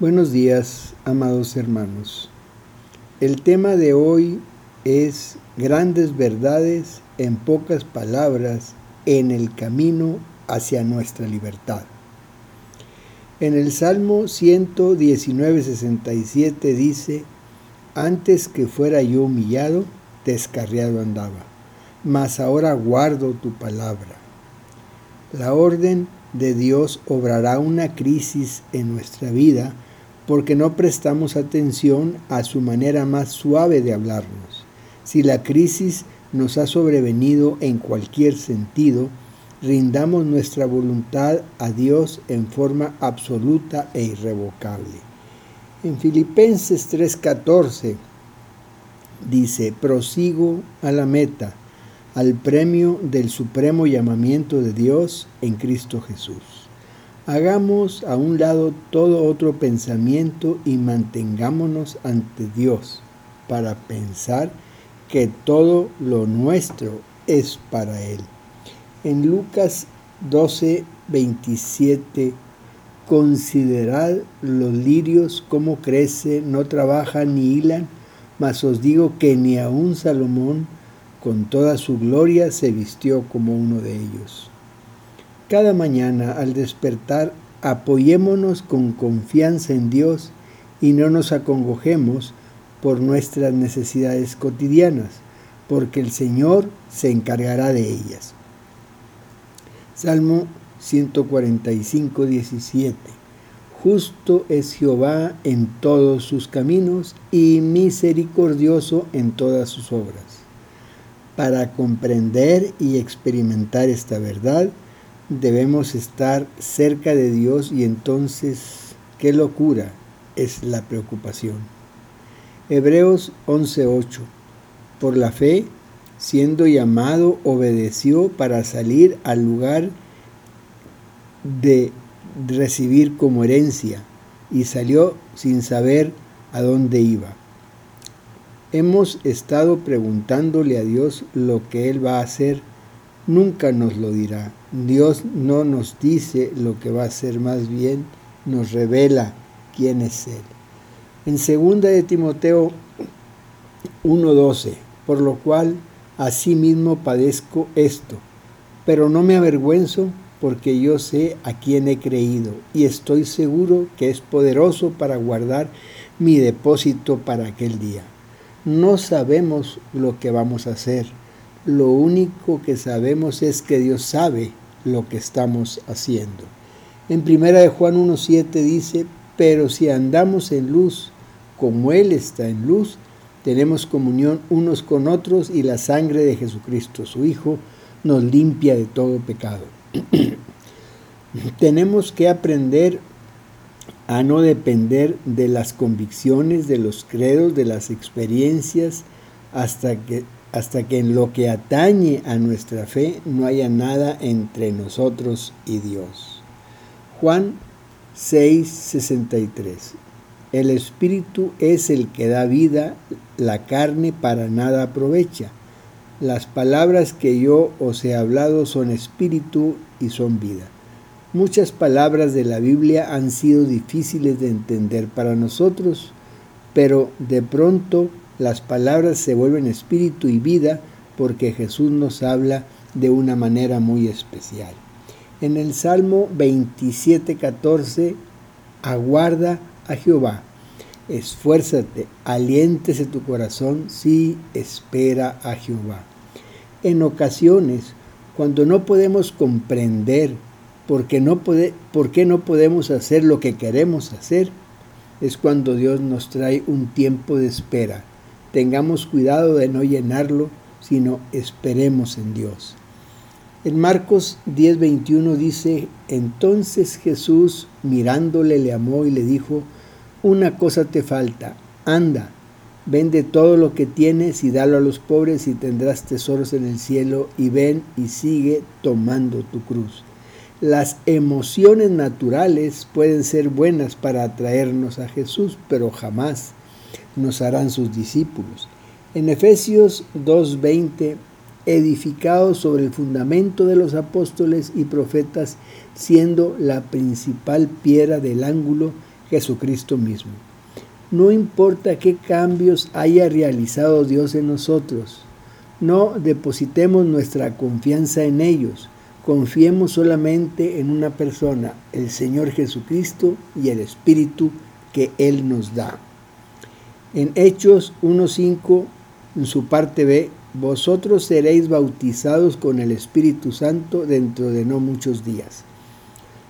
Buenos días, amados hermanos. El tema de hoy es grandes verdades en pocas palabras en el camino hacia nuestra libertad. En el Salmo 119, 67 dice, antes que fuera yo humillado, descarriado andaba, mas ahora guardo tu palabra. La orden de Dios obrará una crisis en nuestra vida porque no prestamos atención a su manera más suave de hablarnos. Si la crisis nos ha sobrevenido en cualquier sentido, rindamos nuestra voluntad a Dios en forma absoluta e irrevocable. En Filipenses 3:14 dice, prosigo a la meta al premio del supremo llamamiento de Dios en Cristo Jesús. Hagamos a un lado todo otro pensamiento y mantengámonos ante Dios para pensar que todo lo nuestro es para Él. En Lucas 12, 27, considerad los lirios cómo crecen, no trabajan ni hilan, mas os digo que ni aun Salomón con toda su gloria se vistió como uno de ellos. Cada mañana al despertar apoyémonos con confianza en Dios y no nos acongojemos por nuestras necesidades cotidianas, porque el Señor se encargará de ellas. Salmo 145, 17. Justo es Jehová en todos sus caminos y misericordioso en todas sus obras. Para comprender y experimentar esta verdad, debemos estar cerca de Dios y entonces, qué locura es la preocupación. Hebreos 11:8. Por la fe, siendo llamado, obedeció para salir al lugar de recibir como herencia y salió sin saber a dónde iba. Hemos estado preguntándole a Dios lo que Él va a hacer. Nunca nos lo dirá. Dios no nos dice lo que va a hacer, más bien nos revela quién es Él. En 2 de Timoteo 1:12, por lo cual asimismo padezco esto, pero no me avergüenzo porque yo sé a quién he creído y estoy seguro que es poderoso para guardar mi depósito para aquel día. No sabemos lo que vamos a hacer. Lo único que sabemos es que Dios sabe lo que estamos haciendo. En primera de Juan 1.7 dice, pero si andamos en luz, como Él está en luz, tenemos comunión unos con otros y la sangre de Jesucristo, su Hijo, nos limpia de todo pecado. tenemos que aprender a no depender de las convicciones, de los credos, de las experiencias, hasta que, hasta que en lo que atañe a nuestra fe no haya nada entre nosotros y Dios. Juan 6:63 El Espíritu es el que da vida, la carne para nada aprovecha. Las palabras que yo os he hablado son espíritu y son vida. Muchas palabras de la Biblia han sido difíciles de entender para nosotros, pero de pronto las palabras se vuelven espíritu y vida porque Jesús nos habla de una manera muy especial. En el Salmo 27:14, aguarda a Jehová, esfuérzate, aliéntese tu corazón, sí, espera a Jehová. En ocasiones, cuando no podemos comprender ¿por qué no podemos hacer lo que queremos hacer? Es cuando Dios nos trae un tiempo de espera. Tengamos cuidado de no llenarlo, sino esperemos en Dios. En Marcos 10:21 dice, entonces Jesús mirándole le amó y le dijo, una cosa te falta, anda, vende todo lo que tienes y dalo a los pobres y tendrás tesoros en el cielo y ven y sigue tomando tu cruz. Las emociones naturales pueden ser buenas para atraernos a Jesús, pero jamás nos harán sus discípulos. En Efesios 2.20, edificados sobre el fundamento de los apóstoles y profetas, siendo la principal piedra del ángulo Jesucristo mismo. No importa qué cambios haya realizado Dios en nosotros, no depositemos nuestra confianza en ellos, confiemos solamente en una persona, el Señor Jesucristo y el Espíritu que Él nos da. En Hechos 1.5, en su parte B, vosotros seréis bautizados con el Espíritu Santo dentro de no muchos días.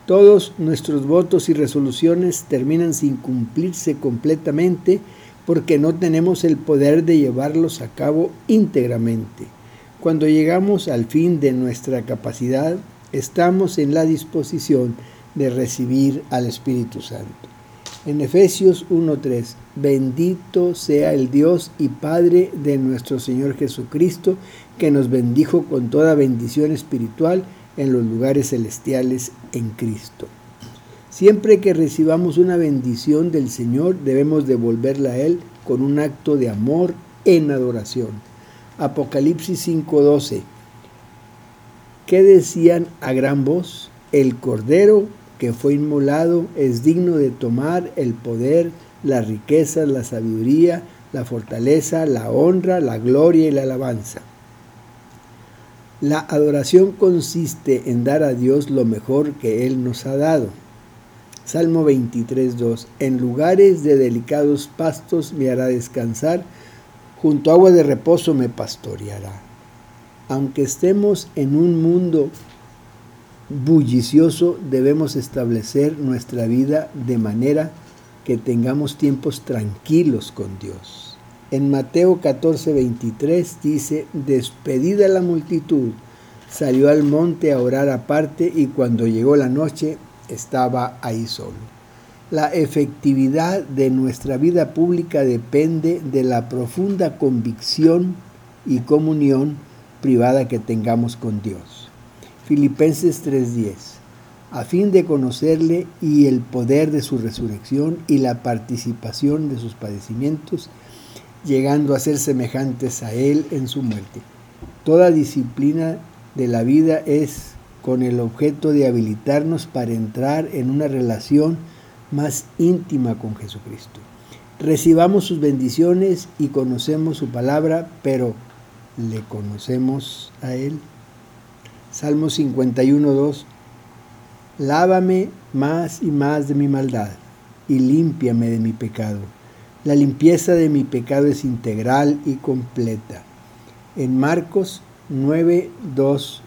Todos nuestros votos y resoluciones terminan sin cumplirse completamente porque no tenemos el poder de llevarlos a cabo íntegramente. Cuando llegamos al fin de nuestra capacidad, estamos en la disposición de recibir al Espíritu Santo. En Efesios 1.3, bendito sea el Dios y Padre de nuestro Señor Jesucristo, que nos bendijo con toda bendición espiritual en los lugares celestiales en Cristo. Siempre que recibamos una bendición del Señor, debemos devolverla a Él con un acto de amor en adoración. Apocalipsis 5:12. ¿Qué decían a gran voz? El Cordero que fue inmolado es digno de tomar el poder, la riqueza, la sabiduría, la fortaleza, la honra, la gloria y la alabanza. La adoración consiste en dar a Dios lo mejor que Él nos ha dado. Salmo 23.2 En lugares de delicados pastos me hará descansar, junto a agua de reposo me pastoreará. Aunque estemos en un mundo bullicioso debemos establecer nuestra vida de manera que tengamos tiempos tranquilos con Dios. En Mateo 14, 23 dice, despedida la multitud, salió al monte a orar aparte y cuando llegó la noche estaba ahí solo. La efectividad de nuestra vida pública depende de la profunda convicción y comunión privada que tengamos con Dios. Filipenses 3:10, a fin de conocerle y el poder de su resurrección y la participación de sus padecimientos, llegando a ser semejantes a él en su muerte. Toda disciplina de la vida es con el objeto de habilitarnos para entrar en una relación más íntima con Jesucristo. Recibamos sus bendiciones y conocemos su palabra, pero ¿le conocemos a Él? Salmo 51.2. Lávame más y más de mi maldad y límpiame de mi pecado. La limpieza de mi pecado es integral y completa. En Marcos 9.2.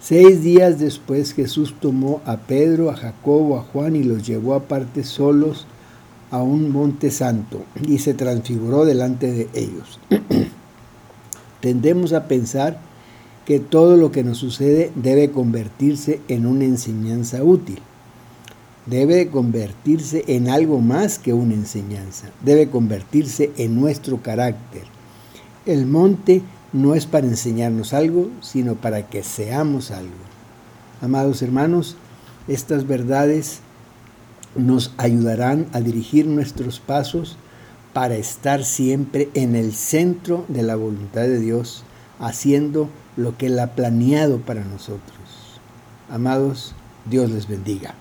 Seis días después Jesús tomó a Pedro, a Jacobo, a Juan y los llevó aparte solos a un monte santo y se transfiguró delante de ellos. Tendemos a pensar que todo lo que nos sucede debe convertirse en una enseñanza útil. Debe convertirse en algo más que una enseñanza. Debe convertirse en nuestro carácter. El monte no es para enseñarnos algo, sino para que seamos algo. Amados hermanos, estas verdades nos ayudarán a dirigir nuestros pasos para estar siempre en el centro de la voluntad de Dios, haciendo lo que Él ha planeado para nosotros. Amados, Dios les bendiga.